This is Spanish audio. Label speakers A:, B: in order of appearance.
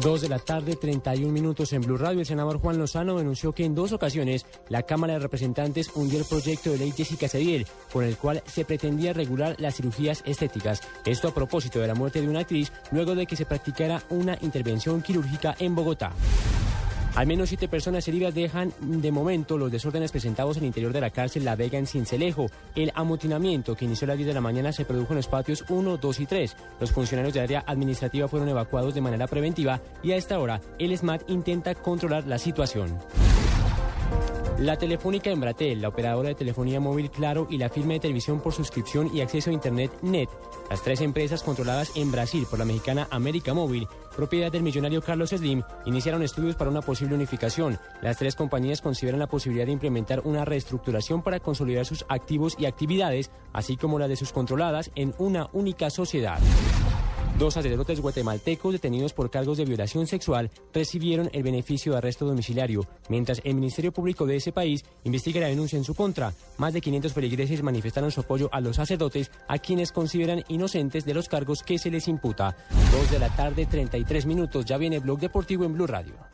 A: Dos de la tarde, 31 minutos en Blue Radio. El senador Juan Lozano denunció que en dos ocasiones la Cámara de Representantes hundió el proyecto de ley Jessica Cediel, con el cual se pretendía regular las cirugías estéticas. Esto a propósito de la muerte de una actriz luego de que se practicara una intervención quirúrgica en Bogotá. Al menos siete personas heridas dejan de momento los desórdenes presentados en el interior de la cárcel La Vega en Cincelejo. El amotinamiento que inició a las 10 de la mañana se produjo en los patios 1, 2 y 3. Los funcionarios de área administrativa fueron evacuados de manera preventiva y a esta hora el SMAT intenta controlar la situación. La Telefónica Embratel, la operadora de telefonía móvil Claro y la firma de televisión por suscripción y acceso a Internet NET, las tres empresas controladas en Brasil por la mexicana América Móvil, propiedad del millonario Carlos Slim, iniciaron estudios para una posible unificación. Las tres compañías consideran la posibilidad de implementar una reestructuración para consolidar sus activos y actividades, así como la de sus controladas, en una única sociedad. Dos sacerdotes guatemaltecos detenidos por cargos de violación sexual recibieron el beneficio de arresto domiciliario, mientras el Ministerio Público de ese país investiga la denuncia en su contra. Más de 500 feligreses manifestaron su apoyo a los sacerdotes, a quienes consideran inocentes de los cargos que se les imputa. Dos de la tarde, 33 minutos. Ya viene Blog Deportivo en Blue Radio.